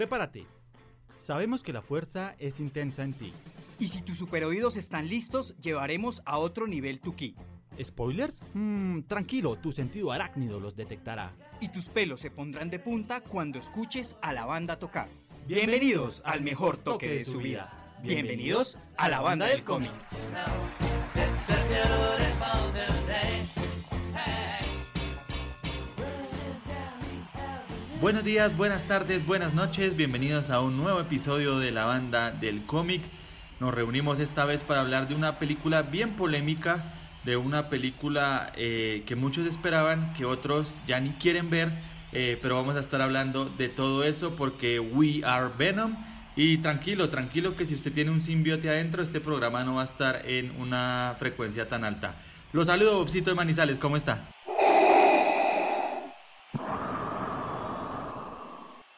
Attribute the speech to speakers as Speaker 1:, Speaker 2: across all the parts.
Speaker 1: prepárate. Sabemos que la fuerza es intensa en ti.
Speaker 2: Y si tus superoídos están listos, llevaremos a otro nivel tu ki.
Speaker 1: ¿Spoilers? Mmm, tranquilo, tu sentido arácnido los detectará.
Speaker 2: Y tus pelos se pondrán de punta cuando escuches a la banda tocar. Bienvenidos al mejor toque de su vida. Bienvenidos a la banda del cómic.
Speaker 3: Buenos días, buenas tardes, buenas noches, bienvenidos a un nuevo episodio de la banda del cómic. Nos reunimos esta vez para hablar de una película bien polémica, de una película eh, que muchos esperaban, que otros ya ni quieren ver, eh, pero vamos a estar hablando de todo eso porque We Are Venom. Y tranquilo, tranquilo que si usted tiene un simbiote adentro, este programa no va a estar en una frecuencia tan alta. Los saludo, Bobcito de Manizales, ¿cómo está?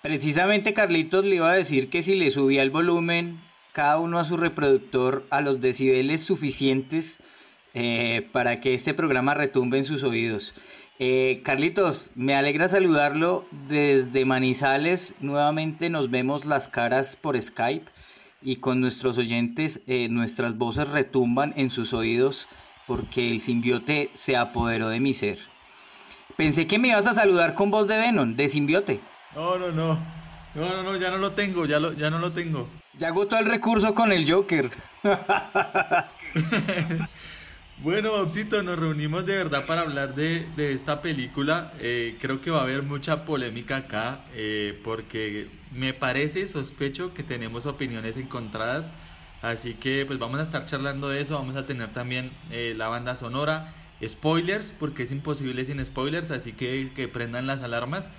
Speaker 4: Precisamente Carlitos le iba a decir que si le subía el volumen cada uno a su reproductor a los decibeles suficientes eh, para que este programa retumbe en sus oídos. Eh, Carlitos, me alegra saludarlo desde Manizales. Nuevamente nos vemos las caras por Skype y con nuestros oyentes eh, nuestras voces retumban en sus oídos porque el simbiote se apoderó de mi ser. Pensé que me ibas a saludar con voz de Venom, de simbiote.
Speaker 3: No, no, no. No, no, no, ya no lo tengo, ya, lo, ya no lo tengo.
Speaker 4: Ya agotó el recurso con el Joker.
Speaker 3: bueno, Bobcito, nos reunimos de verdad para hablar de, esta película. Eh, creo que va a haber mucha polémica acá, eh, porque me parece, sospecho que tenemos opiniones encontradas. Así que pues vamos a estar charlando de eso, vamos a tener también eh, la banda sonora, spoilers, porque es imposible sin spoilers, así que que prendan las alarmas.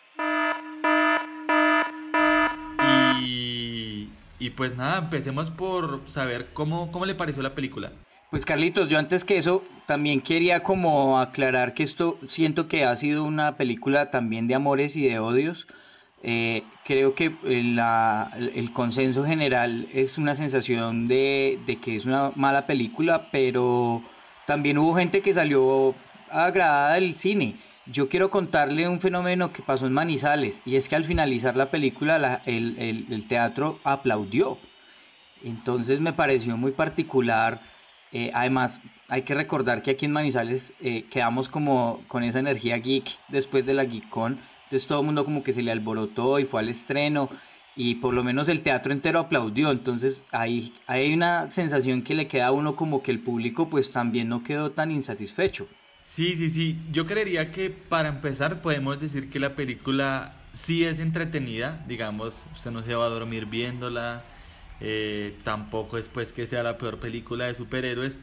Speaker 3: Y, pues nada, empecemos por saber cómo, cómo le pareció la película.
Speaker 4: Pues Carlitos, yo antes que eso también quería como aclarar que esto siento que ha sido una película también de amores y de odios. Eh, creo que el consenso general es una sensación de, de, que es una mala película, pero también hubo gente que salió agradada del cine. Yo quiero contarle un fenómeno que pasó en Manizales y es que al finalizar la película el, teatro aplaudió. Entonces me pareció muy particular. Eh, además, hay que recordar que aquí en Manizales eh, quedamos como con esa energía geek después de la GeekCon. Entonces todo el mundo como que se le alborotó y fue al estreno y por lo menos el teatro entero aplaudió. Entonces ahí hay una sensación que le queda a uno como que el público pues también no quedó tan insatisfecho.
Speaker 3: Sí, sí, sí. Yo creería que para empezar podemos decir que la película sí es entretenida. Digamos, usted no se va a dormir viéndola. Eh, tampoco es pues que sea la peor película de superhéroes.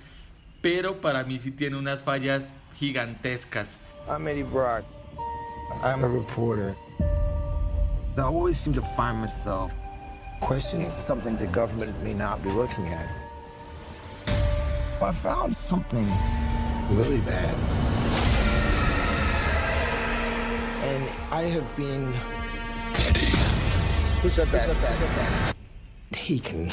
Speaker 3: Pero para mí sí tiene unas fallas gigantescas.
Speaker 5: I'm Eddie Brock. I'm a reporter. I always seem to find myself questioning something the government may not be looking at. I found something really bad. And I have been. Eddie. Who said that? Who said that? Taken.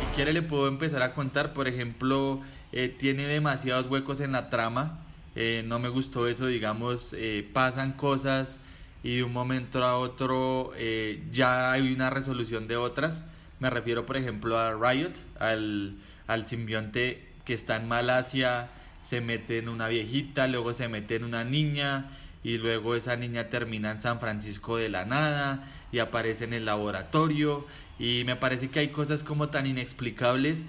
Speaker 3: Si quiere le puedo empezar a contar, por ejemplo, eh, tiene demasiados huecos en la trama. Eh, no me gustó eso, digamos, eh, pasan cosas y de un momento a otro eh, ya hay una resolución de otras. Me refiero, por ejemplo, a Riot, al al simbionte que está en Malasia, se mete en una viejita, luego se mete en una niña y luego esa niña termina en San Francisco de la nada y aparece en el laboratorio y me parece que hay cosas como tan inexplicables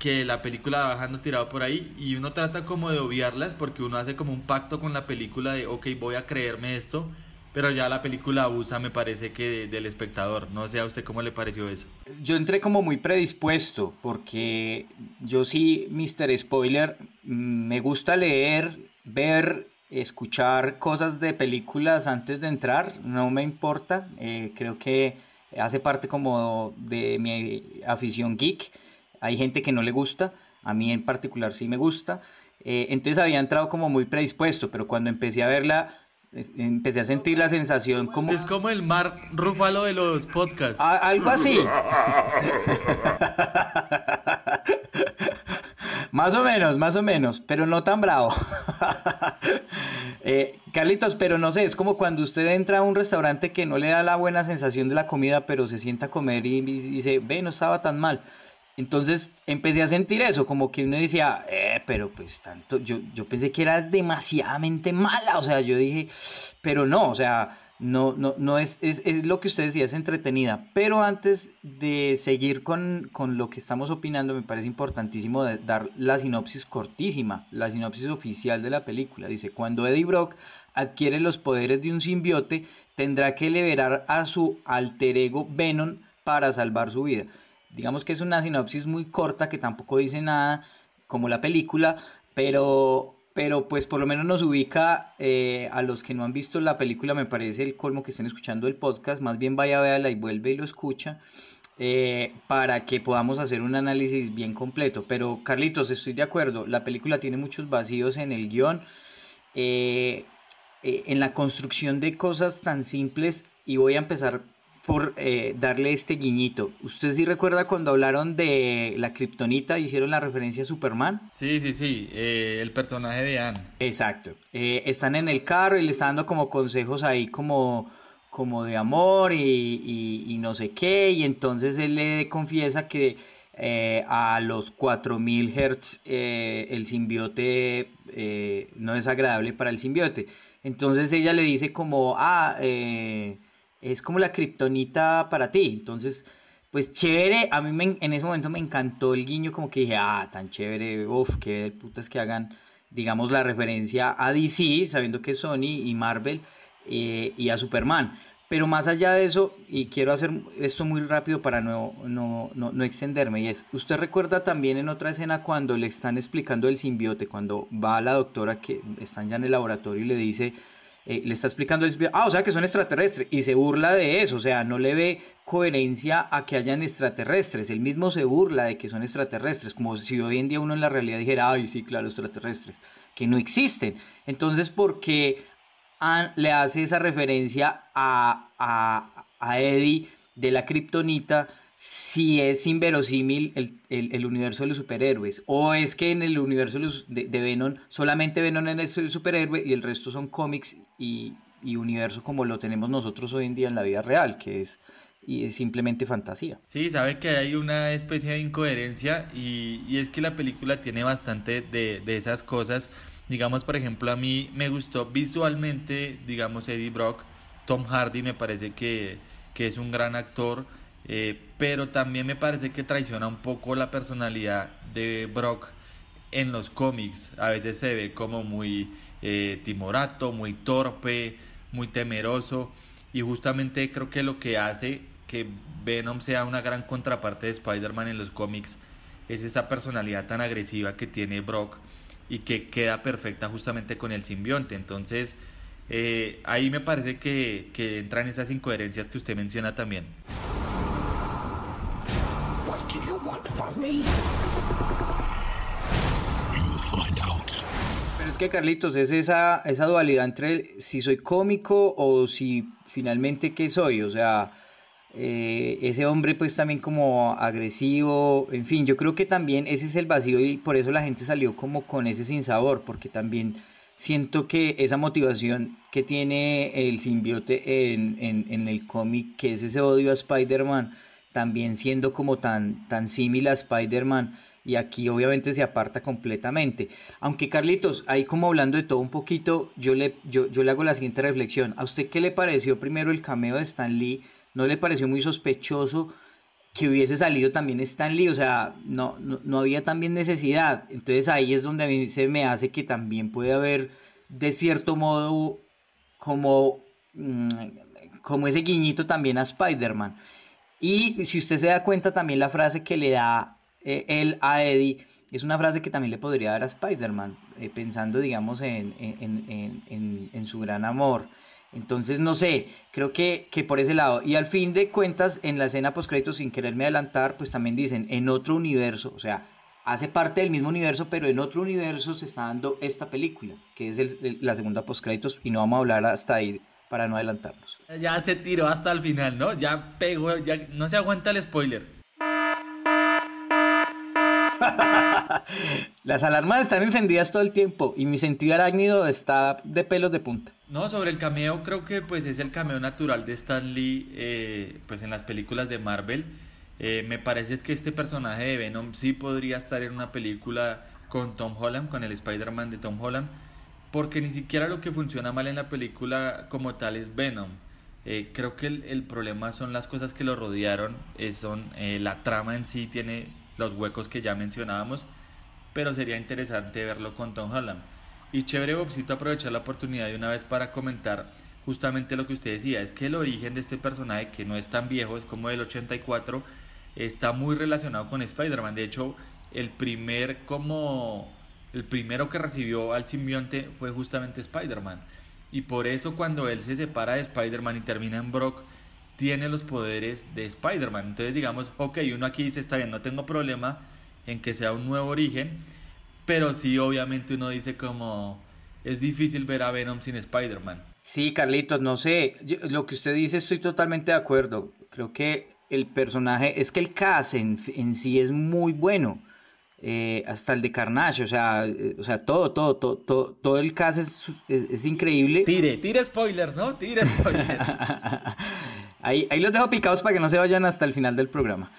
Speaker 3: que la película va bajando tirado por ahí y uno trata como de obviarlas porque uno hace como un pacto con la película de ok voy a creerme esto pero ya la película abusa, me parece que del espectador. No sé a usted cómo le pareció eso.
Speaker 4: Yo entré como muy predispuesto, porque yo sí, Mr. Spoiler, mm, me gusta leer, ver, escuchar cosas de películas antes de entrar, no me importa. Eh, creo que hace parte como de mi afición geek. Hay gente que no le gusta, a mí en particular sí me gusta. Eh, entonces había entrado como muy predispuesto, pero cuando empecé a verla empecé a sentir la sensación como...
Speaker 3: Es como el mar rúfalo de los podcasts.
Speaker 4: algo así. más o menos, más o menos, pero no tan bravo. Eh, Carlitos, pero no sé, es como cuando usted entra a un restaurante que no le da la buena sensación de la comida, pero se sienta a comer y, dice, ve, no estaba tan mal. Entonces empecé a sentir eso, como que uno decía, eh, pero pues tanto, yo, yo pensé que era demasiadamente mala, o sea, yo dije, pero no, o sea, no, no, no es, es, lo que usted decía, es entretenida. Pero antes de seguir con, lo que estamos opinando, me parece importantísimo dar la sinopsis cortísima, la sinopsis oficial de la película. Dice, cuando Eddie Brock adquiere los poderes de un simbiote, tendrá que liberar a su alter ego Venom para salvar su vida. Digamos que es una sinopsis muy corta que tampoco dice nada como la película, pero pero pues por lo menos nos ubica eh, a los que no han visto la película, me parece el colmo que estén escuchando el podcast, más bien vaya a verla y vuelve y lo escucha, eh, para que podamos hacer un análisis bien completo. Pero Carlitos, estoy de acuerdo, la película tiene muchos vacíos en el guion, eh, en la construcción de cosas tan simples, y voy a empezar por eh, darle este guiñito. ¿Usted sí recuerda cuando hablaron de la kriptonita, hicieron la referencia a Superman?
Speaker 3: Sí, sí, sí, eh, el personaje de Anne.
Speaker 4: Exacto. Eh, están en el carro y le están dando como consejos ahí como, como de amor y, y, no sé qué, y entonces él le confiesa que a los 4000 Hz el simbiote no es agradable para el simbiote. Entonces ella le dice como, ah, eh, es como la kriptonita para ti. Entonces, pues chévere, a mí en ese momento me encantó el guiño, como que dije, ah, tan chévere, uff, qué putas que hagan, digamos, la referencia a DC, sabiendo que Sony y Marvel eh, y a Superman. Pero más allá de eso, y quiero hacer esto muy rápido para no, no, no, no, extenderme, y es, usted recuerda también en otra escena cuando le están explicando el simbiote, cuando va a la doctora que están ya en el laboratorio y le dice, eh, le está explicando, ah, o sea que son extraterrestres, y se burla de eso, o sea, no le ve coherencia a que hayan extraterrestres, él mismo se burla de que son extraterrestres, como si hoy en día uno en la realidad dijera, ay, sí, claro, extraterrestres, que no existen. Entonces, ¿por qué le hace esa referencia a, a, a Eddie de la kriptonita? Si es inverosímil el, universo de los superhéroes. O es que en el universo de, Venom solamente Venom es el superhéroe y el resto son cómics y, universo como lo tenemos nosotros hoy en día en la vida real, que es, y es simplemente fantasía.
Speaker 3: Sí, sabe que hay una especie de incoherencia y, es que la película tiene bastante de, esas cosas. Digamos, por ejemplo, a mí me gustó visualmente, digamos, Eddie Brock, Tom Hardy me parece que, que es un gran actor eh, pero también me parece que traiciona un poco la personalidad de Brock en los cómics. A veces se ve como muy eh, timorato, muy torpe, muy temeroso. Y justamente creo que lo que hace que Venom sea una gran contraparte de Spider-Man en los cómics es esa personalidad tan agresiva que tiene Brock y que queda perfecta justamente con el simbionte. Entonces, eh, ahí me parece que, que entran esas incoherencias que usted menciona también.
Speaker 4: Pero es que Carlitos, es esa, esa dualidad entre si soy cómico o si finalmente qué soy. O sea, eh, ese hombre pues también como agresivo, en fin, yo creo que también ese es el vacío y por eso la gente salió como con ese sinsabor, porque también siento que esa motivación que tiene el simbiote en, en, en el cómic, que es ese odio a Spider-Man, también siendo como tan, tan similar a Spider-Man y aquí obviamente se aparta completamente. Aunque Carlitos, ahí como hablando de todo un poquito, yo le, yo, yo hago la siguiente reflexión. ¿A usted qué le pareció primero el cameo de Stan Lee? ¿No le pareció muy sospechoso que hubiese salido también Stan Lee? O sea, no, no, había también necesidad. Entonces ahí es donde a mí se me hace que también puede haber, de cierto modo, como, mm, como ese guiñito también a Spider-Man. Y si usted se da cuenta también la frase que le da eh, él a Eddie, es una frase que también le podría dar a Spider-Man, eh, pensando, digamos, en, en, su gran amor. Entonces, no sé, creo que, que, por ese lado. Y al fin de cuentas, en la escena post-crédito, sin quererme adelantar, pues también dicen, en otro universo, o sea, hace parte del mismo universo, pero en otro universo se está dando esta película, que es la segunda post-créditos, y no vamos a hablar hasta ahí para no adelantarnos.
Speaker 3: Ya se tiró hasta el final, ¿no? Ya pegó, ya no se aguanta el spoiler.
Speaker 4: Las alarmas están encendidas todo el tiempo y mi sentido arácnido está de pelos de punta.
Speaker 3: No, sobre el cameo creo que pues es el cameo natural de Stan Lee eh, pues en las películas de Marvel. Eh, me parece que este personaje de Venom sí podría estar en una película con Tom Holland, con el Spider-Man de Tom Holland, porque ni siquiera lo que funciona mal en la película como tal es Venom. Eh, creo que el, problema son las cosas que lo rodearon, son la trama en sí tiene los huecos que ya mencionábamos, pero sería interesante verlo con Tom Holland. Y chévere, Bobcito, aprovechar la oportunidad de una vez para comentar justamente lo que usted decía, es que el origen de este personaje, que no es tan viejo, es como del 84, está muy relacionado con Spider-Man. De hecho, el primer como el primero que recibió al simbionte fue justamente Spider-Man. Y por eso cuando él se separa de Spider-Man y termina en Brock, tiene los poderes de Spider-Man. Entonces digamos, ok, uno aquí dice, está bien, no tengo problema en que sea un nuevo origen, pero sí obviamente uno dice como, es difícil ver a Venom sin Spider-Man.
Speaker 4: Sí, Carlitos, no sé, lo que usted dice estoy totalmente de acuerdo. Creo que el personaje, es que el cast en, sí es muy bueno. Eh, hasta el de Carnage, o sea, eh, o sea todo, todo, todo, todo, el cast es, es, increíble.
Speaker 3: Tire, tire spoilers, ¿no? Tire spoilers.
Speaker 4: ahí, ahí los dejo picados para que no se vayan hasta el final del programa.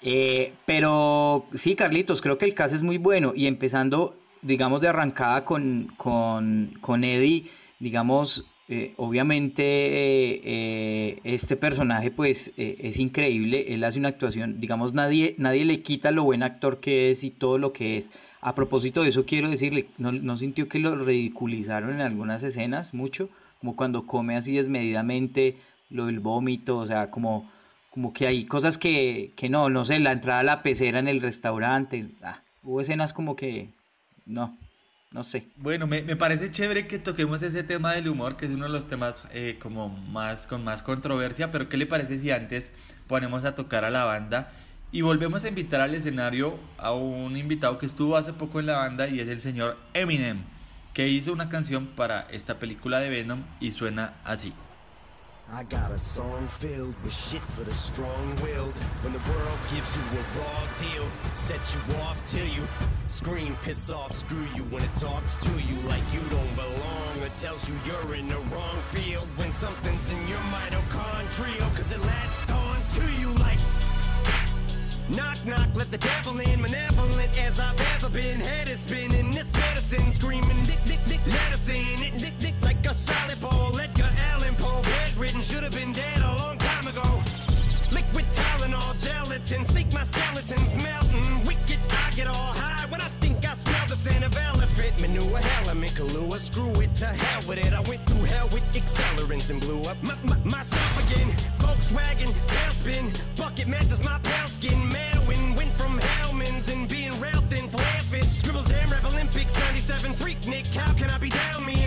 Speaker 4: Eh, pero sí, Carlitos, creo que el cast es muy bueno y empezando, digamos, de arrancada con, con, con Eddie, digamos, eh, obviamente eh, este personaje pues eh, es increíble, él hace una actuación, digamos nadie, nadie le quita lo buen actor que es y todo lo que es. A propósito de eso quiero decirle, ¿no, sintió que lo ridiculizaron en algunas escenas mucho? Como cuando come así desmedidamente, lo del vómito, o sea, como, como que hay cosas que, que no, no sé, la entrada a la pecera en el restaurante, ah, hubo escenas como que no, no sé.
Speaker 3: Bueno, me, parece chévere que toquemos ese tema del humor, que es uno de los temas eh, como más con más controversia, pero ¿qué le parece si antes ponemos a tocar a la banda y volvemos a invitar al escenario a un invitado que estuvo hace poco en la banda y es el señor Eminem, que hizo una canción para esta película de Venom y suena así. I got a song filled with shit for the strong-willed. When the world gives you a raw deal, set you off till you scream, piss off, screw you when it talks to you like you don't belong or tells you you're in the wrong field when something's in your mitochondrial cause it latched on to you like Knock, knock, let the devil in, malevolent as I've ever been. Head is spinning, this medicine screaming, dick, let us in, it, dick, dick, like a solid ball. Should have been dead a long time ago. Liquid Tylenol, gelatin, sneak my skeletons melting. Wicked, I get all high when I think I smell the scent of elephant manure. Hell, I'm in Kahlua, screw it to hell with it. I went through hell with accelerants and blew up my, my, myself again. Volkswagen, tailspin, bucket matches my pale skin. Madwin, went from Hellman's and being rail thin, fish. Scribbles, Jam, Rap Olympics, 97, Freak Nick, how can I be down mean?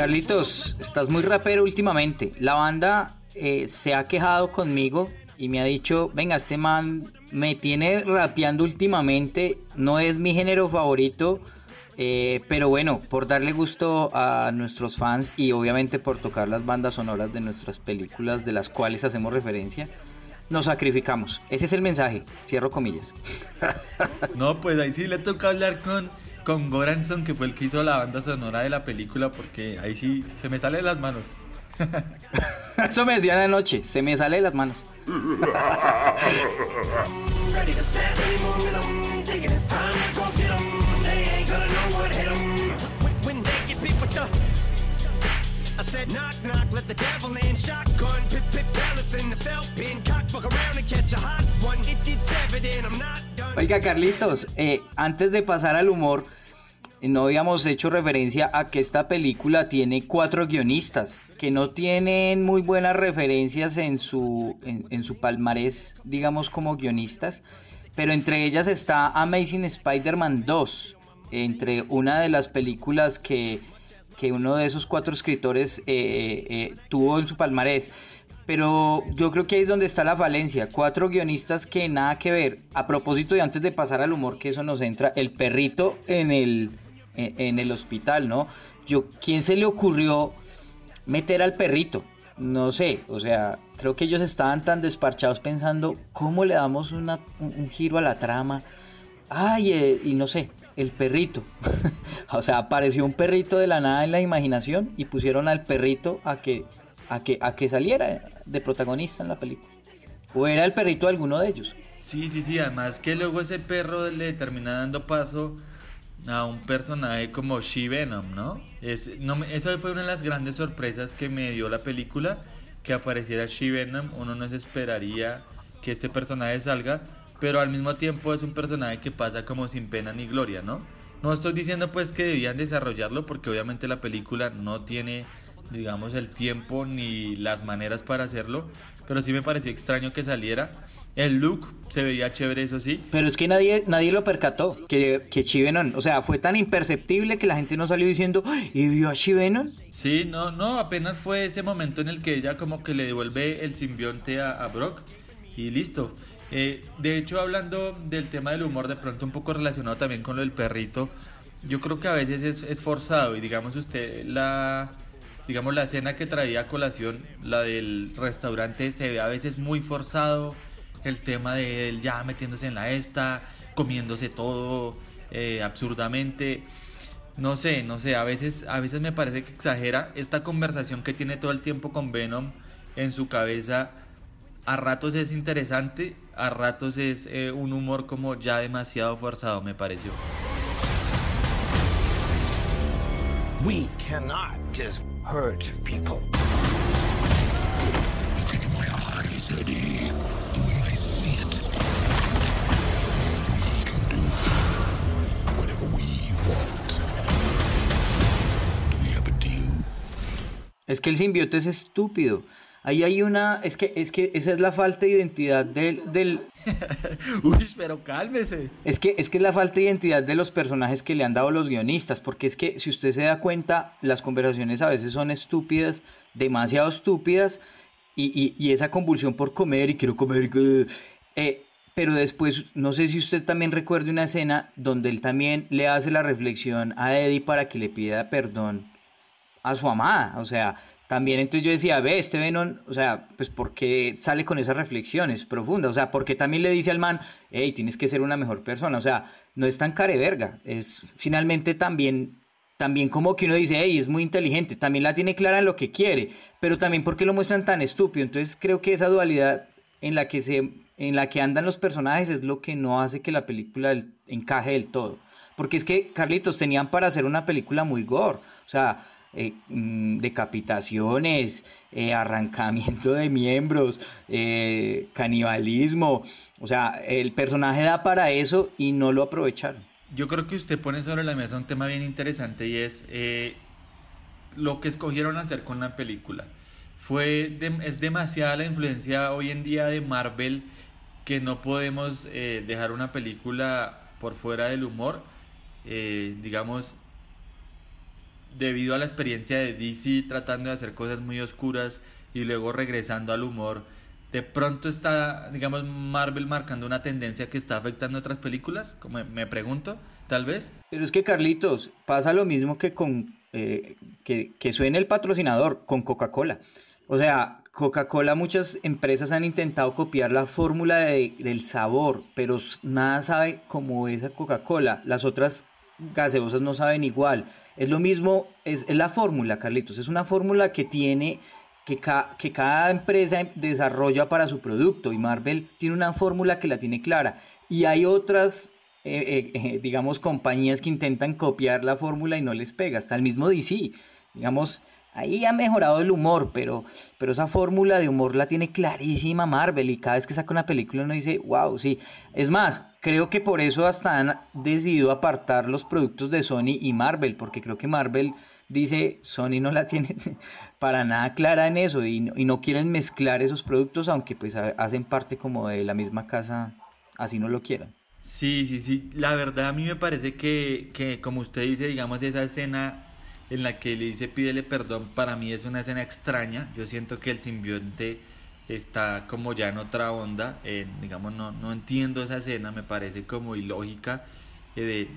Speaker 3: Carlitos, estás muy rapero últimamente. La banda eh, se ha quejado conmigo y me ha dicho, venga, este man me tiene rapeando últimamente, no es mi género favorito, eh, pero bueno, por darle gusto a nuestros fans y obviamente por tocar las bandas sonoras de nuestras películas de las cuales hacemos referencia, nos sacrificamos. Ese es el mensaje. Cierro comillas. No, pues ahí sí le toca hablar con, con Goranson, que fue el que hizo la banda sonora de la película, porque ahí sí se me sale de las manos.
Speaker 4: Eso me decían anoche, se me sale de las manos. Oiga, Carlitos, eh, antes de pasar al humor, no habíamos hecho referencia a que esta película tiene cuatro guionistas que no tienen muy buenas referencias en su, en su palmarés, digamos, como guionistas, pero entre ellas está Amazing Spider-Man 2, entre una de las películas que que uno de esos cuatro escritores eh, eh, tuvo en su palmarés. Pero yo creo que ahí es donde está la falencia. Cuatro guionistas que nada que ver. A propósito, y antes de pasar al humor, que eso nos entra, el perrito en el, en, el hospital, ¿no? Yo, ¿Quién se le ocurrió meter al perrito? No sé, o sea, creo que ellos estaban tan desparchados pensando cómo le damos un, un giro a la trama ay, eh, y no sé, el perrito. o sea, apareció un perrito de la nada en la imaginación y pusieron al perrito a que, a que, a que saliera de protagonista en la película. O era el perrito de alguno de ellos.
Speaker 3: Sí, sí, sí, además que luego ese perro le termina dando paso a un personaje como She-Venom, ¿no? Es, no Eso fue una de las grandes sorpresas que me dio la película, que apareciera She-Venom, uno no se esperaría que este personaje salga, pero al mismo tiempo es un personaje que pasa como sin pena ni gloria, ¿no? No estoy diciendo pues que debían desarrollarlo porque obviamente la película no tiene, digamos, el tiempo ni las maneras para hacerlo, pero sí me pareció extraño que saliera. El look se veía chévere, eso sí.
Speaker 4: Pero es que nadie, nadie lo percató, que, que Chivenon, o sea, fue tan imperceptible que la gente no salió diciendo, ¿y vio a Chivenon?
Speaker 3: Sí, no, no, apenas fue ese momento en el que ella como que le devuelve el simbionte a, a Brock y listo. Eh, de hecho, hablando del tema del humor, de pronto un poco relacionado también con lo del perrito, yo creo que a veces es, forzado y digamos usted la digamos la escena que traía a colación, la del restaurante, se ve a veces muy forzado el tema de él ya metiéndose en la esta, comiéndose todo eh, absurdamente. No sé, no sé, a veces, a veces me parece que exagera esta conversación que tiene todo el tiempo con Venom en su cabeza a ratos es interesante, a ratos es eh, un humor como ya demasiado forzado, me pareció. We cannot just hurt people. Look into my eyes, Eddie. The way I see it. We can do whatever we want.
Speaker 4: Do we have a deal? Es que el simbiote es estúpido. Ahí hay una, es que, es que esa es la falta de identidad del... del...
Speaker 3: Uy, pero cálmese.
Speaker 4: Es que, es que es la falta de identidad de los personajes que le han dado los guionistas, porque es que si usted se da cuenta, las conversaciones a veces son estúpidas, demasiado estúpidas, y, y, esa convulsión por comer y quiero comer... Eh, pero después, no sé si usted también recuerde una escena donde él también le hace la reflexión a Eddie para que le pida perdón a su amada, o sea también entonces yo decía, ve, este Venom, o sea, pues ¿por qué sale con esas reflexiones profundas? O sea, porque también le dice al man, hey, tienes que ser una mejor persona, o sea, no es tan careverga, es finalmente también, también como que uno dice, hey, es muy inteligente, también la tiene clara en lo que quiere, pero también porque lo muestran tan estúpido, entonces creo que esa dualidad en la que se, en la que andan los personajes es lo que no hace que la película encaje del todo. Porque es que, Carlitos, tenían para hacer una película muy gore. O sea, eh, mm, decapitaciones, eh, arrancamiento de miembros, eh, canibalismo. O sea, el personaje da para eso y no lo aprovecharon.
Speaker 3: Yo creo que usted pone sobre la mesa un tema bien interesante y es lo que escogieron hacer con la película. Fue es demasiada la influencia hoy en día de Marvel que no podemos dejar una película por fuera del humor. digamos, debido a la experiencia de DC tratando de hacer cosas muy oscuras y luego regresando al humor, de pronto está, digamos, Marvel marcando una tendencia que está afectando a otras películas, como me pregunto, tal vez.
Speaker 4: Pero es que Carlitos, pasa lo mismo que con eh, que, que suene el patrocinador, con Coca-Cola. O sea, Coca-Cola, muchas empresas han intentado copiar la fórmula del sabor, pero nada sabe como esa Coca-Cola. Las otras gaseosas no saben igual. Es lo mismo, es, la fórmula, Carlitos, es una fórmula que tiene, que, que cada empresa desarrolla para su producto y Marvel tiene una fórmula que la tiene clara. Y hay otras, eh, eh, eh, digamos, compañías que intentan copiar la fórmula y no les pega, hasta el mismo DC. Digamos, Ahí ha mejorado el humor, pero, pero esa fórmula de humor la tiene clarísima Marvel y cada vez que saca una película uno dice, wow, sí. Es más, creo que por eso hasta han decidido apartar los productos de Sony y Marvel, porque creo que Marvel dice, Sony no la tiene para nada clara en eso y, no quieren mezclar esos productos, aunque pues hacen parte como de la misma casa, así no lo quieran.
Speaker 3: Sí, sí, sí. La verdad a mí me parece que, que como usted dice, digamos, esa escena en la que le dice pídele perdón, para mí es una escena extraña. Yo siento que el simbionte está como ya en otra onda. Eh, digamos, no, no entiendo esa escena, me parece como ilógica. Eh,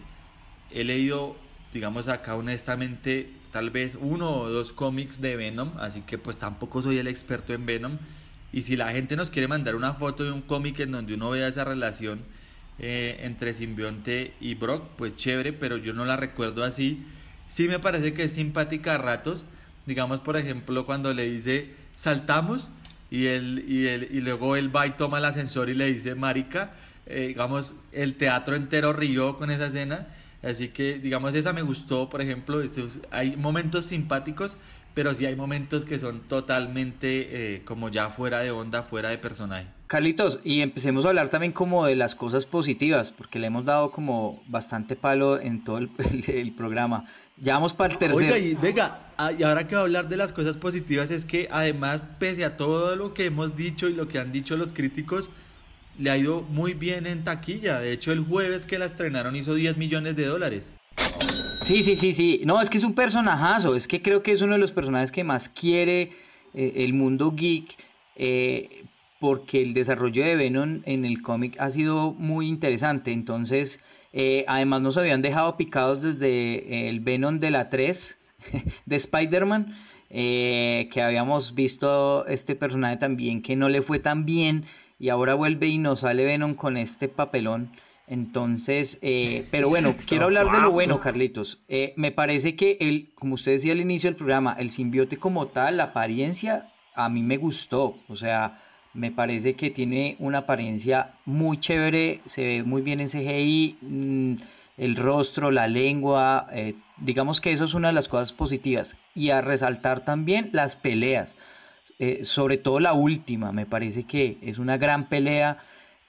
Speaker 3: he leído, digamos, acá honestamente, tal vez uno o dos cómics de Venom, así que pues tampoco soy el experto en Venom. Y si la gente nos quiere mandar una foto de un cómic en donde uno vea esa relación, eh, entre simbionte y Brock, pues chévere, pero yo no la recuerdo así. Sí me parece que es simpática a ratos. Digamos, por ejemplo, cuando le dice saltamos y, él, y, él, y luego él va y toma el ascensor y le dice marica. Eh, digamos, el teatro entero rió con esa escena. Así que, digamos, esa me gustó, por ejemplo. hay momentos simpáticos, pero sí hay momentos que son totalmente eh, como ya fuera de onda, fuera de personaje.
Speaker 4: Carlitos, y empecemos a hablar también como de las cosas positivas, porque le hemos dado como bastante palo en todo el, programa. Ya vamos para el tercero.
Speaker 3: Oiga, y venga, ah, y ahora que voy a hablar de las cosas positivas es que además, pese a todo lo que hemos dicho y lo que han dicho los críticos, le ha ido muy bien en taquilla. De hecho, el jueves que la estrenaron hizo 10 millones de dólares.
Speaker 4: Sí, sí, sí, sí. No, es que es un personajazo. Es que creo que es uno de los personajes que más quiere eh, el mundo geek. Eh, porque el desarrollo de Venom en el cómic ha sido muy interesante. Entonces, eh, además nos habían dejado picados desde el Venom de la 3 de Spider-Man. que habíamos visto este personaje también que no le fue tan bien y ahora vuelve y nos sale Venom con este papelón. Entonces, eh, pero bueno, quiero hablar de lo bueno, Carlitos. Eh, me parece que el, como usted decía al inicio del programa, el simbiote como tal, la apariencia, a mí me gustó. O sea, me parece que tiene una apariencia muy chévere, se ve muy bien en CGI, mm, el rostro, la lengua, eh, digamos que eso es una de las cosas positivas. Y a resaltar también las peleas, sobre todo la última, me parece que es una gran pelea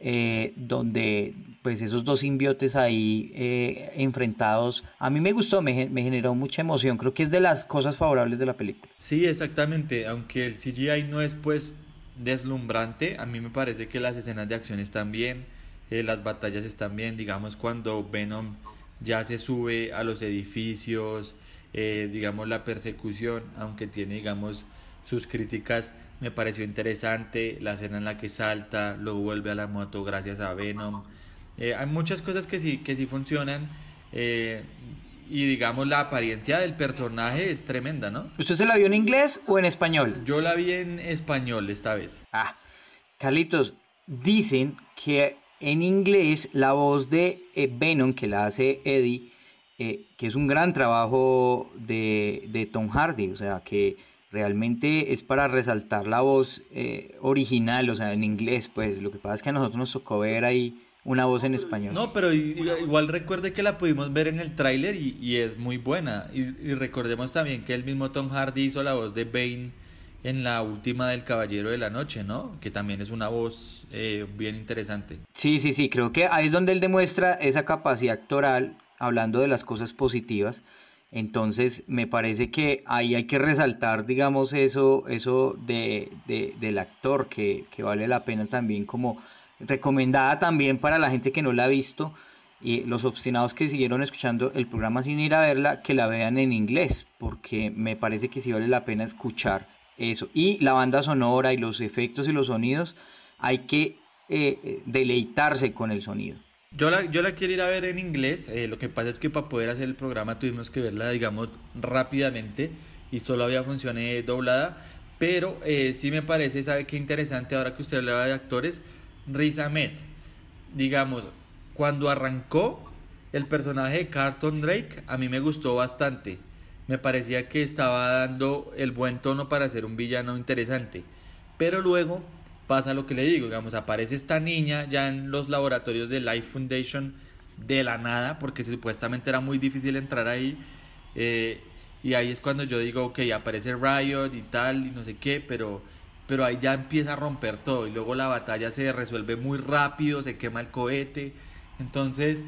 Speaker 4: eh, donde pues esos dos simbiotes ahí eh, enfrentados, a mí me gustó, me, generó mucha emoción, creo que es de las cosas favorables de la película.
Speaker 3: Sí, exactamente, aunque el CGI no es pues deslumbrante, a mí me parece que las escenas de acción están bien, eh, las batallas están bien, digamos cuando Venom ya se sube a los edificios, digamos la persecución, aunque tiene digamos sus críticas, me pareció interesante la escena en la que salta, luego vuelve a la moto gracias a Venom. Eh, hay muchas cosas que sí, que sí funcionan. Eh, y digamos, la apariencia del personaje es tremenda, ¿no?
Speaker 4: ¿Usted se la vio en inglés o en español?
Speaker 3: Yo la vi en español esta vez.
Speaker 4: Ah, Carlitos, dicen que en inglés la voz de eh, Venom, que la hace Eddie, que es un gran trabajo de, de Tom Hardy, o sea, que realmente es para resaltar la voz eh, original, o sea, en inglés, pues lo que pasa es que a nosotros nos tocó ver ahí una voz en español.
Speaker 3: No, pero igual recuerde que la pudimos ver en el tráiler y, es muy buena. Y, recordemos también que el mismo Tom Hardy hizo la voz de Bane en la última del Caballero de la Noche, ¿no? Que también es una voz eh, bien interesante.
Speaker 4: Sí, sí, sí, creo que ahí es donde él demuestra esa capacidad actoral, hablando de las cosas positivas entonces, me parece que ahí hay que resaltar, digamos, eso, eso de, del actor, que, vale la pena también como recomendada también para la gente que no la ha visto y los obstinados que siguieron escuchando el programa sin ir a verla, que la vean en inglés, porque me parece que sí vale la pena escuchar eso. Y la banda sonora y los efectos y los sonidos, hay que eh, eh, deleitarse con el sonido.
Speaker 3: Yo la, yo la quiero ir a ver en inglés. Eh, lo que pasa es que para poder hacer el programa tuvimos que verla, digamos, rápidamente y solo había función doblada. Pero eh, sí me parece, ¿sabe qué interesante ahora que usted hablaba de actores? Riz Ahmed. Digamos, cuando arrancó el personaje de Carlton Drake, a mí me gustó bastante. Me parecía que estaba dando el buen tono para ser un villano interesante. Pero luego pasa lo que le digo, digamos, aparece esta niña ya en los laboratorios de Life Foundation de la nada, porque supuestamente era muy difícil entrar ahí. Eh, y ahí es cuando yo digo, ok, aparece Riot y tal, y no sé qué, pero, pero ahí ya empieza a romper todo. Y luego la batalla se resuelve muy rápido, se quema el cohete. Entonces,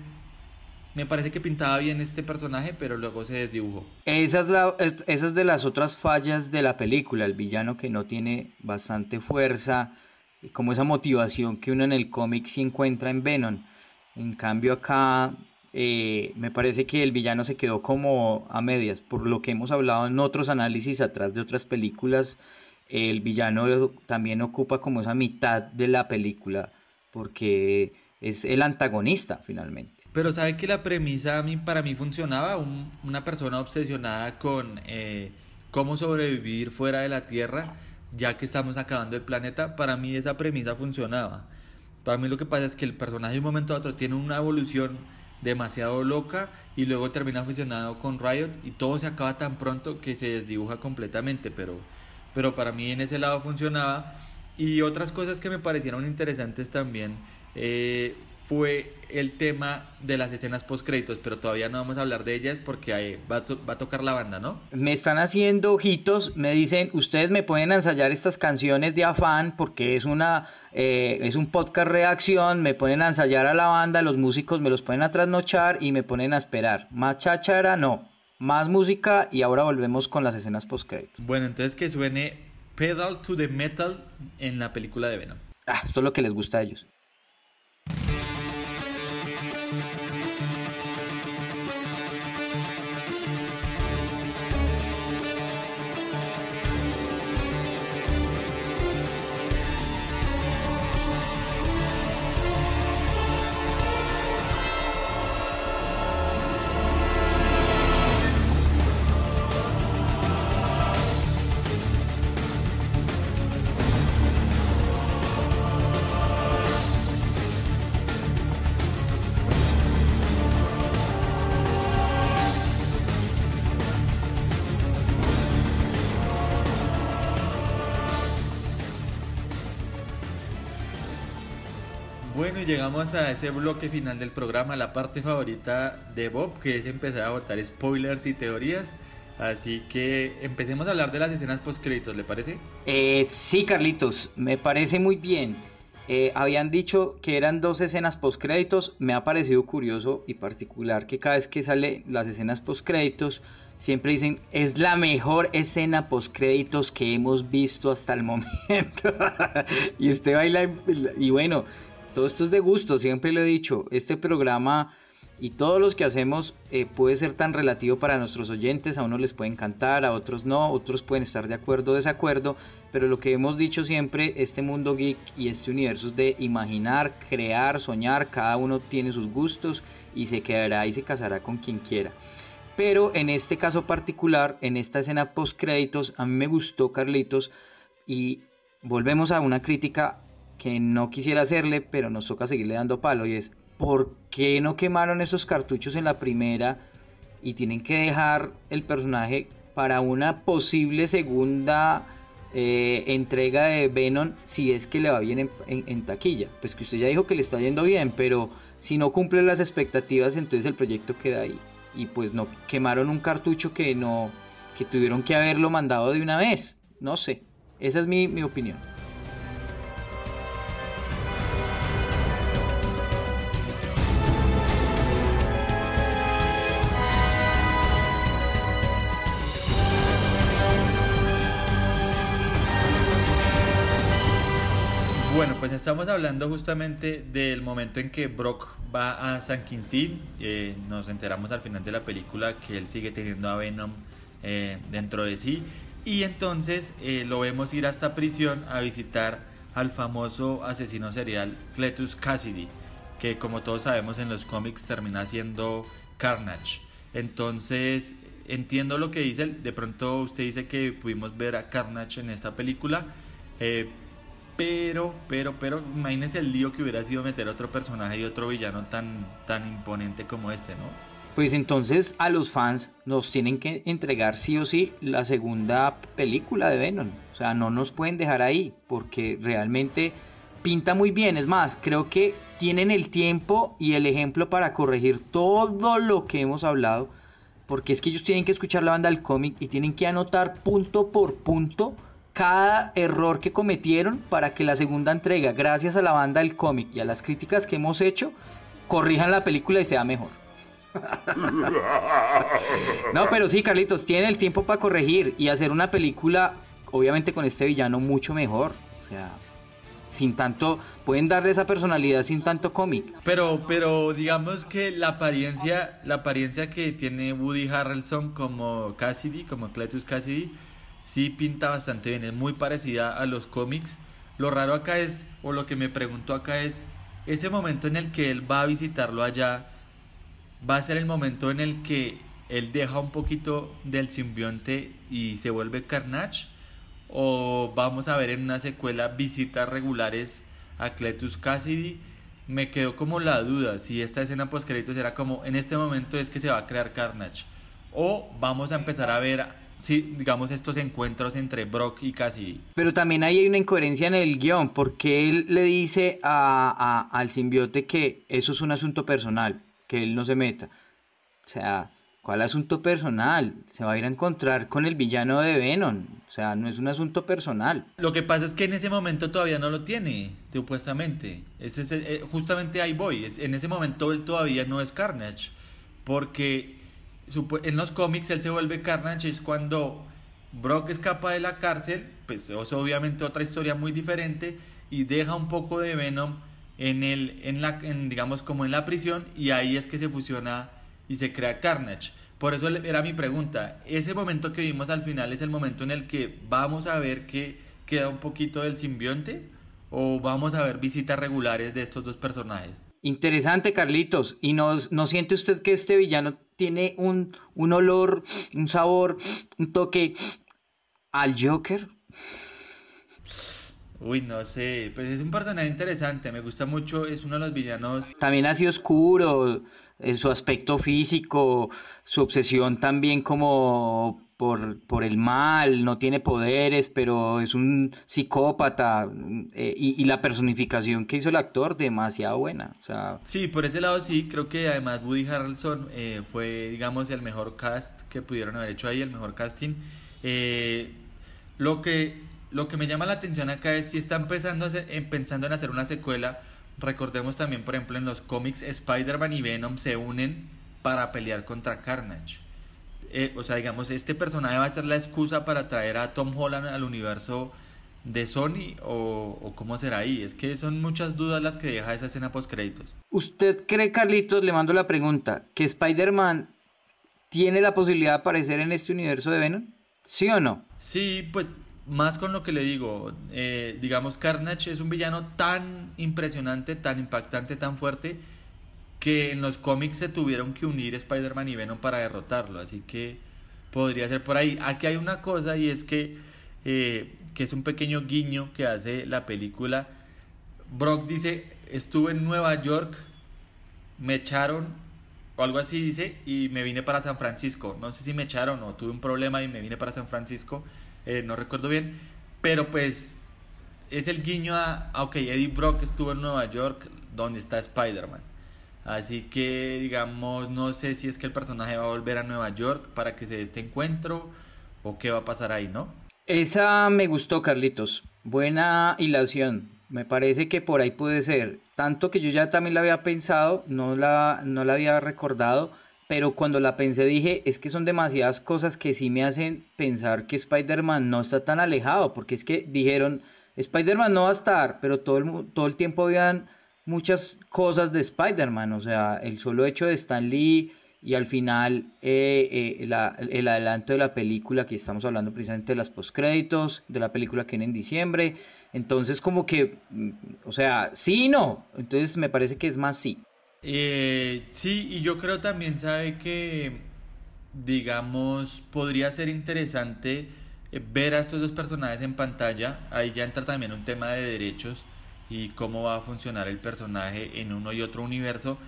Speaker 3: me parece que pintaba bien este personaje, pero luego se desdibujó.
Speaker 4: Esa es, la, esa es de las otras fallas de la película, el villano que no tiene bastante fuerza como esa motivación que uno en el cómic sí encuentra en Venom. En cambio acá eh, me parece que el villano se quedó como a medias, por lo que hemos hablado en otros análisis atrás de otras películas, el villano también ocupa como esa mitad de la película, porque es el antagonista finalmente.
Speaker 3: Pero sabe que la premisa a mí, para mí funcionaba, una persona obsesionada con eh, cómo sobrevivir fuera de la Tierra, ya que estamos acabando el planeta, para mí esa premisa funcionaba. Para mí lo que pasa es que el personaje de un momento a otro tiene una evolución demasiado loca y luego termina fusionado con Riot y todo se acaba tan pronto que se desdibuja completamente, pero, pero para mí en ese lado funcionaba. Y otras cosas que me parecieron interesantes también eh, fue el tema de las escenas post créditos, pero todavía no vamos a hablar de ellas porque ahí va, va, a tocar la banda, ¿no?
Speaker 4: Me están haciendo ojitos, me dicen, ustedes me pueden ensayar estas canciones de afán porque es una eh, es un podcast reacción, me ponen a ensayar a la banda, los músicos me los ponen a trasnochar y me ponen a esperar. Más cháchara, no. Más música y ahora volvemos con las escenas post créditos.
Speaker 3: Bueno, entonces que suene Pedal to the Metal en la película de Venom.
Speaker 4: Ah, esto es lo que les gusta a ellos.
Speaker 3: Llegamos a ese bloque final del programa, la parte favorita de Bob, que es empezar a botar spoilers y teorías. Así que empecemos a hablar de las escenas post créditos, ¿le parece?
Speaker 4: Eh, sí, Carlitos, me parece muy bien. Eh, habían dicho que eran dos escenas post créditos. Me ha parecido curioso y particular que cada vez que sale las escenas post créditos siempre dicen es la mejor escena post créditos que hemos visto hasta el momento. y usted baila y bueno, todo esto es de gusto, siempre lo he dicho. Este programa y todos los que hacemos eh, puede ser tan relativo para nuestros oyentes. A unos les puede encantar, a otros no, otros pueden estar de acuerdo o desacuerdo. Pero lo que hemos dicho siempre, este mundo geek y este universo es de imaginar, crear, soñar. Cada uno tiene sus gustos y se quedará y se casará con quien quiera. Pero en este caso particular, en esta escena post créditos, a mí me gustó Carlitos y volvemos a una crítica que no quisiera hacerle, pero nos toca seguirle dando palo y es ¿por qué no quemaron esos cartuchos en la primera y tienen que dejar el personaje para una posible segunda eh, entrega de Venom si es que le va bien en, en, taquilla? Pues que usted ya dijo que le está yendo bien, pero si no cumple las expectativas, entonces el proyecto queda ahí. Y pues no quemaron un cartucho que no que tuvieron que haberlo mandado de una vez. No sé. Esa es mi, mi opinión.
Speaker 3: Estamos hablando justamente del momento en que Brock va a San Quintín. Eh, nos enteramos al final de la película que él sigue teniendo a Venom eh, dentro de sí. Y entonces eh, lo vemos ir hasta prisión a visitar al famoso asesino serial Cletus Cassidy, que como todos sabemos en los cómics termina siendo Carnage. Entonces entiendo lo que dice, de pronto usted dice que pudimos ver a Carnage en esta película. Pero, pero, pero, imagínese el lío que hubiera sido meter a otro personaje y otro villano tan, tan imponente como este, ¿no?
Speaker 4: Pues entonces a los fans nos tienen que entregar sí o sí la segunda película de Venom. O sea, no nos pueden dejar ahí porque realmente pinta muy bien. Es más, creo que tienen el tiempo y el ejemplo para corregir todo lo que hemos hablado. Porque es que ellos tienen que escuchar la banda del cómic y tienen que anotar punto por punto cada error que cometieron para que la segunda entrega, gracias a la banda del cómic y a las críticas que hemos hecho, corrijan la película y sea mejor. no, pero sí, Carlitos, tienen el tiempo para corregir y hacer una película, obviamente con este villano, mucho mejor. O sea, sin tanto, pueden darle esa personalidad sin tanto cómic.
Speaker 3: Pero, pero digamos que la apariencia, la apariencia que tiene Woody Harrelson como Cassidy, como Cletus Cassidy, sí pinta bastante bien, es muy parecida a los cómics. Lo raro acá es, o lo que me pregunto acá es, ese momento en el que él va a visitarlo allá, va a ser el momento en el que él deja un poquito del simbionte y se vuelve Carnage, o vamos a ver en una secuela visitas regulares a Cletus Cassidy, me quedó como la duda si esta escena post créditos era como en este momento es que se va a crear Carnage. O vamos a empezar a ver si digamos estos encuentros entre Brock y Cassidy.
Speaker 4: Pero también hay una incoherencia en el guion porque él le dice a, al simbiote que eso es un asunto personal, que él no se meta. O sea, ¿Cuál asunto personal? Se va a ir a encontrar con el villano de Venom. O sea, no es un asunto personal.
Speaker 3: Lo que pasa es que en ese momento todavía no lo tiene, supuestamente. Es, eh, justamente ahí voy. En ese momento él todavía no es Carnage. Porque en los cómics él se vuelve Carnage es cuando Brock escapa de la cárcel. Pues es obviamente otra historia muy diferente. Y deja un poco de Venom en el, en la, digamos como en la prisión. Y ahí es que se fusiona y se crea Carnage. Por eso era mi pregunta. ¿Ese momento que vimos al final es el momento en el que vamos a ver que queda un poquito del simbionte? ¿O vamos a ver visitas regulares de estos dos personajes?
Speaker 4: Interesante, Carlitos. ¿Y no, no siente usted que este villano tiene un, un olor, un sabor, un toque al Joker?
Speaker 3: Uy, no sé, pues es un personaje interesante, me gusta mucho, es uno de los villanos.
Speaker 4: También así oscuro, en su aspecto físico, su obsesión también como por, por, el mal, no tiene poderes, pero es un psicópata eh, y, la personificación que hizo el actor demasiado buena.
Speaker 3: Sí, por ese lado sí, creo que además Woody Harrelson eh, fue, digamos, el mejor cast que pudieron haber hecho ahí, el mejor casting. Eh, lo, que, lo que me llama la atención acá es si está empezando pensando en hacer una secuela Recordemos también, por ejemplo, en los cómics Spider-Man y Venom se unen para pelear contra Carnage. Eh, o sea, digamos, este personaje va a ser la excusa para traer a Tom Holland al universo de Sony o, cómo será ahí. Es que son muchas dudas las que deja esa escena post créditos.
Speaker 4: ¿Usted cree, Carlitos, le mando la pregunta, que Spider-Man tiene la posibilidad de aparecer en este universo de Venom? ¿Sí o no?
Speaker 3: Sí, pues más con lo que le digo, eh, digamos, Carnage es un villano tan impresionante, tan impactante, tan fuerte, que en los cómics se tuvieron que unir Spider-Man y Venom para derrotarlo. Así que podría ser por ahí. Aquí hay una cosa y es que, eh, que es un pequeño guiño que hace la película. Brock dice, estuve en Nueva York, me echaron, o algo así dice, y me vine para San Francisco. No sé si me echaron o tuve un problema y me vine para San Francisco. Eh, no recuerdo bien, pero pues es el guiño a, ok, Eddie Brock estuvo en Nueva York, donde está Spider-Man. Así que, digamos, no sé si es que el personaje va a volver a Nueva York para que se dé este encuentro o qué va a pasar ahí, ¿no?
Speaker 4: Esa me gustó, Carlitos. Buena hilación. Me parece que por ahí puede ser. Tanto que yo ya también la había pensado, no la, no la había recordado pero cuando la pensé dije, es que son demasiadas cosas que sí me hacen pensar que Spider-Man no está tan alejado, porque es que dijeron, Spider-Man no va a estar, pero todo el, todo el tiempo habían muchas cosas de Spider-Man, o sea, el solo hecho de Stan Lee y al final eh, eh, el adelanto de la película, que estamos hablando precisamente de las postcréditos, de la película que viene en diciembre, entonces como que, mm, o sea, sí y no, entonces me parece que es más sí.
Speaker 3: Eh, sí, y yo creo también, sabe que, digamos, podría ser interesante eh, ver a estos dos personajes en pantalla. Ahí ya entra también un tema de derechos y cómo va a funcionar el personaje en uno y otro universo.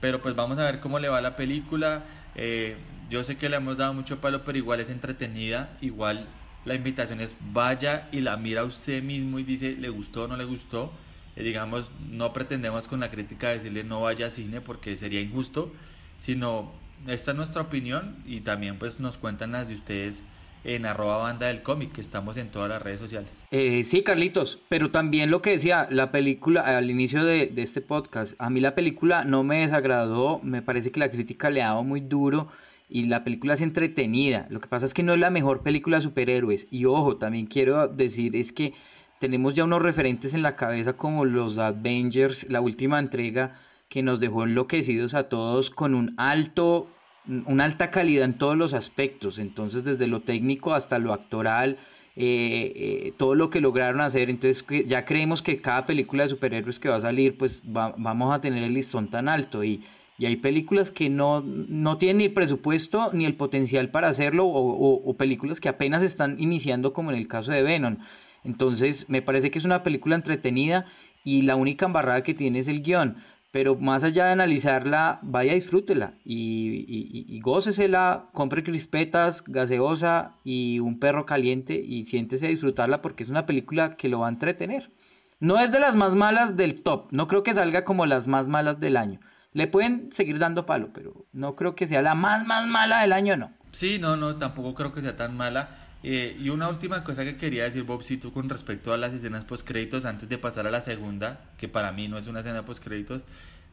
Speaker 3: Pero pues vamos a ver cómo le va la película. Eh, yo sé que le hemos dado mucho palo, pero igual es entretenida. Igual la invitación es vaya y la mira usted mismo y dice le gustó o no le gustó. Eh, digamos, no pretendemos con la crítica decirle no vaya a cine porque sería injusto, sino esta es nuestra opinión y también pues nos cuentan las de ustedes en arroba banda del cómic, que estamos en todas las redes sociales.
Speaker 4: Eh, sí, Carlitos, pero también lo que decía la película al inicio de, de, este podcast, a mí la película no me desagradó, me parece que la crítica le ha dado muy duro y la película es entretenida, lo que pasa es que no es la mejor película de superhéroes y ojo, también quiero decir es que tenemos ya unos referentes en la cabeza como los Avengers, la última entrega que nos dejó enloquecidos a todos con un alto, una alta calidad en todos los aspectos, entonces desde lo técnico hasta lo actoral, eh, eh, todo lo que lograron hacer, entonces ya creemos que cada película de superhéroes que va a salir, pues vamos a tener el listón tan alto y, y hay películas que no, no, tienen ni el presupuesto ni el potencial para hacerlo o, o películas que apenas están iniciando como en el caso de Venom. Entonces, me parece que es una película entretenida y la única embarrada que tiene es el guion. Pero más allá de analizarla, vaya disfrútela y, y, y gócesela, compre crispetas, gaseosa y un perro caliente y siéntese a disfrutarla porque es una película que lo va a entretener. No es de las más malas del top, no creo que salga como las más malas del año. Le pueden seguir dando palo, pero no creo que sea la más, más mala del año, no.
Speaker 3: Sí, no, no, tampoco creo que sea tan mala. Eh, y una última cosa que quería decir, Bobcito, con respecto a las escenas post-créditos, antes de pasar a la segunda, que para mí no es una escena post-créditos,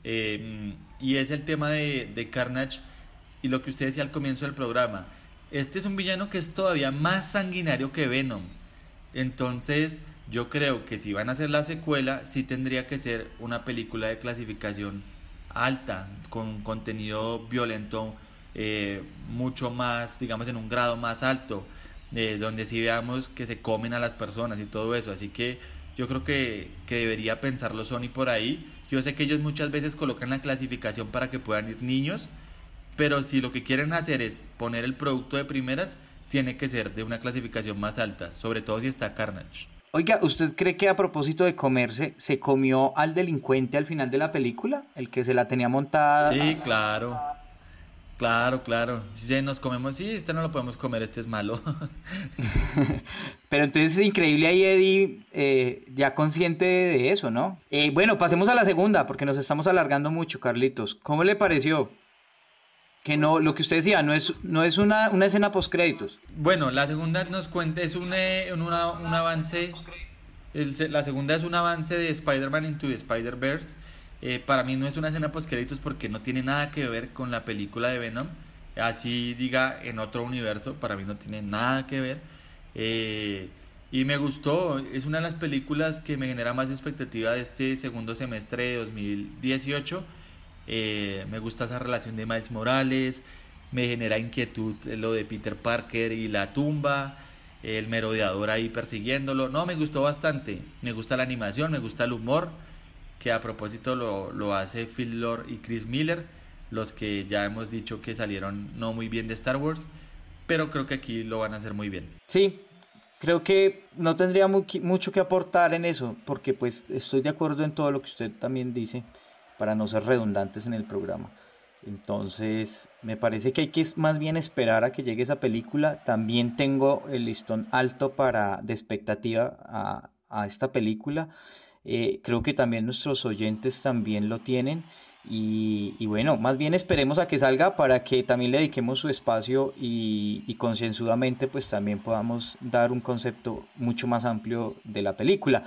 Speaker 3: eh, y es el tema de, de, Carnage y lo que usted decía al comienzo del programa. Este es un villano que es todavía más sanguinario que Venom. Entonces, yo creo que si van a hacer la secuela, sí tendría que ser una película de clasificación alta, con contenido violento eh, mucho más, digamos, en un grado más alto, eh, donde sí veamos que se comen a las personas y todo eso. Así que yo creo que, que debería pensarlo Sony por ahí. Yo sé que ellos muchas veces colocan la clasificación para que puedan ir niños, pero si lo que quieren hacer es poner el producto de primeras, tiene que ser de una clasificación más alta, sobre todo si está Carnage.
Speaker 4: Oiga, ¿usted cree que a propósito de comerse, se comió al delincuente al final de la película? El que se la tenía montada.
Speaker 3: Sí, claro. Claro, claro. Si nos comemos, sí, este no lo podemos comer, este es malo.
Speaker 4: Pero entonces es increíble ahí, Eddie, eh, ya consciente de eso, ¿no? Eh, bueno, pasemos a la segunda, porque nos estamos alargando mucho, Carlitos. ¿Cómo le pareció? Que no, lo que usted decía, no es, no es una, una escena post créditos.
Speaker 3: Bueno, la segunda nos cuenta, es un, eh, un, un avance. El, la segunda es un avance de Spider-Man into Spider-Verse eh, para mí no es una escena post créditos porque no tiene nada que ver con la película de Venom. Así diga en otro universo, para mí no tiene nada que ver. Eh, y me gustó, es una de las películas que me genera más expectativa de este segundo semestre de 2018. Eh, me gusta esa relación de Miles Morales, me genera inquietud lo de Peter Parker y la tumba, el merodeador ahí persiguiéndolo. No, me gustó bastante, me gusta la animación, me gusta el humor que a propósito lo, lo hace Phil Lord y Chris Miller, los que ya hemos dicho que salieron no muy bien de Star Wars, pero creo que aquí lo van a hacer muy bien.
Speaker 4: Sí, creo que no tendría mucho que aportar en eso, porque pues estoy de acuerdo en todo lo que usted también dice, para no ser redundantes en el programa. Entonces, me parece que hay que más bien esperar a que llegue esa película. También tengo el listón alto para de expectativa a, a esta película. Eh, creo que también nuestros oyentes también lo tienen. Y, bueno, más bien esperemos a que salga para que también le dediquemos su espacio y, y concienzudamente pues también podamos dar un concepto mucho más amplio de la película.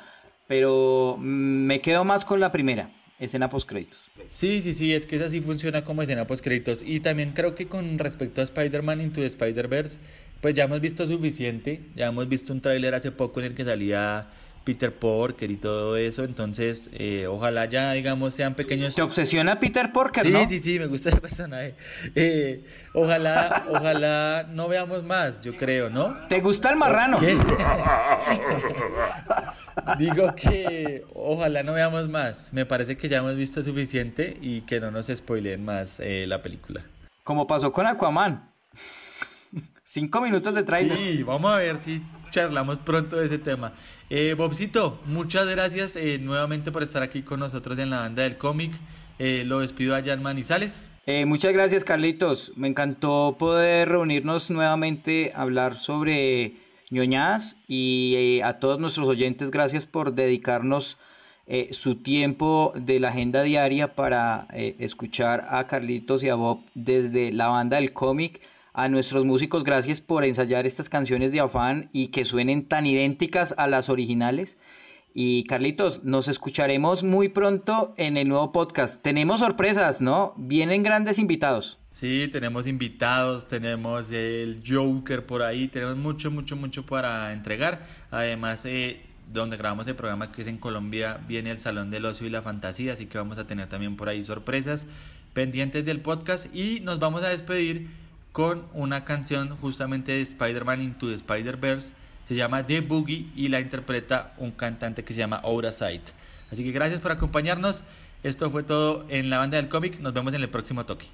Speaker 4: Pero mm, me quedo más con la primera, escena post créditos.
Speaker 3: Sí, sí, sí, es que esa sí funciona como escena post créditos. Y también creo que con respecto a Spider-Man Into the Spider-Verse, pues ya hemos visto suficiente. Ya hemos visto un tráiler hace poco en el que salía Peter Porker y todo eso. Entonces, eh, ojalá ya, digamos, sean pequeños.
Speaker 4: ¿Te obsesiona Peter Porker,
Speaker 3: sí,
Speaker 4: no?
Speaker 3: Sí, sí, me gusta ese personaje. Eh, ojalá, ojalá no veamos más, yo creo, ¿no?
Speaker 4: ¿Te gusta el marrano?
Speaker 3: Digo que ojalá no veamos más. Me parece que ya hemos visto suficiente y que no nos spoileen más eh, la película.
Speaker 4: Como pasó con Aquaman. Cinco minutos de trailer.
Speaker 3: Sí, vamos a ver si charlamos pronto de ese tema. Eh, Bobcito, muchas gracias eh, nuevamente por estar aquí con nosotros en la banda del cómic. Eh, lo despido a Jan Manizales.
Speaker 4: Eh, muchas gracias, Carlitos. Me encantó poder reunirnos nuevamente, hablar sobre ñoñas y a todos nuestros oyentes, gracias por dedicarnos su tiempo de la agenda diaria para escuchar a Carlitos y a Bob desde la banda del cómic a nuestros músicos, gracias por ensayar estas canciones de afán y que suenen tan idénticas a las originales. Y Carlitos, nos escucharemos muy pronto en el nuevo podcast. Tenemos sorpresas, ¿no? Vienen grandes invitados.
Speaker 3: Sí, tenemos invitados, tenemos el Joker por ahí, tenemos mucho, mucho, mucho para entregar. Además, eh, donde grabamos el programa que es en Colombia, viene el Salón del Ocio y la Fantasía, así que vamos a tener también por ahí sorpresas pendientes del podcast y nos vamos a despedir con una canción justamente de Spider-Man Into the Spider-Verse. Se llama The Boogie y la interpreta un cantante que se llama Aura Sight. Así que gracias por acompañarnos. Esto fue todo en la banda del cómic. Nos vemos en el próximo toque.